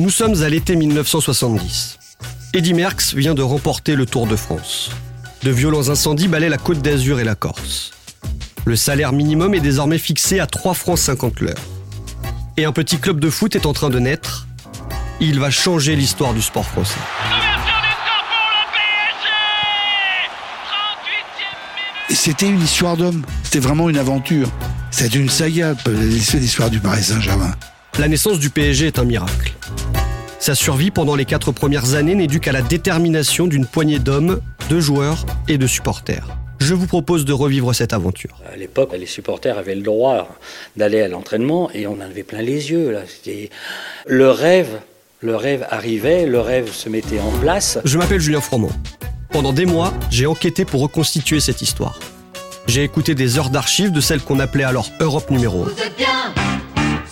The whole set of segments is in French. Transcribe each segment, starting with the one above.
Nous sommes à l'été 1970. Eddy Merckx vient de remporter le Tour de France. De violents incendies balaient la côte d'Azur et la Corse. Le salaire minimum est désormais fixé à 3 francs 50 l'heure. Et un petit club de foot est en train de naître. Il va changer l'histoire du sport français. C'était une histoire d'homme. C'était vraiment une aventure. C'était une saga, l'histoire du Paris Saint-Germain. La naissance du PSG est un miracle. Sa survie pendant les quatre premières années n'est due qu'à la détermination d'une poignée d'hommes, de joueurs et de supporters. Je vous propose de revivre cette aventure. À l'époque, les supporters avaient le droit d'aller à l'entraînement et on en avait plein les yeux. Là. Le rêve, le rêve arrivait, le rêve se mettait en place. Je m'appelle Julien Froment. Pendant des mois, j'ai enquêté pour reconstituer cette histoire. J'ai écouté des heures d'archives de celle qu'on appelait alors Europe numéro 1. Vous êtes bien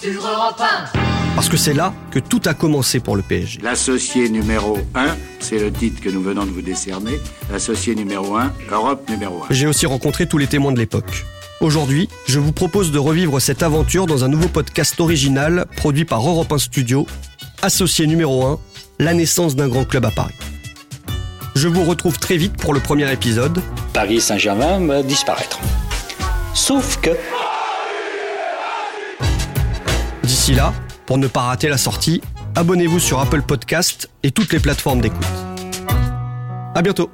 sur Europe 1 Parce que c'est là que tout a commencé pour le PSG. L'associé numéro 1, c'est le titre que nous venons de vous décerner. L'associé numéro 1, Europe numéro 1. J'ai aussi rencontré tous les témoins de l'époque. Aujourd'hui, je vous propose de revivre cette aventure dans un nouveau podcast original produit par Europe 1 Studio, associé numéro 1, la naissance d'un grand club à Paris. Je vous retrouve très vite pour le premier épisode. Paris Saint-Germain va disparaître. Sauf que... D'ici là, pour ne pas rater la sortie, abonnez-vous sur Apple Podcast et toutes les plateformes d'écoute. À bientôt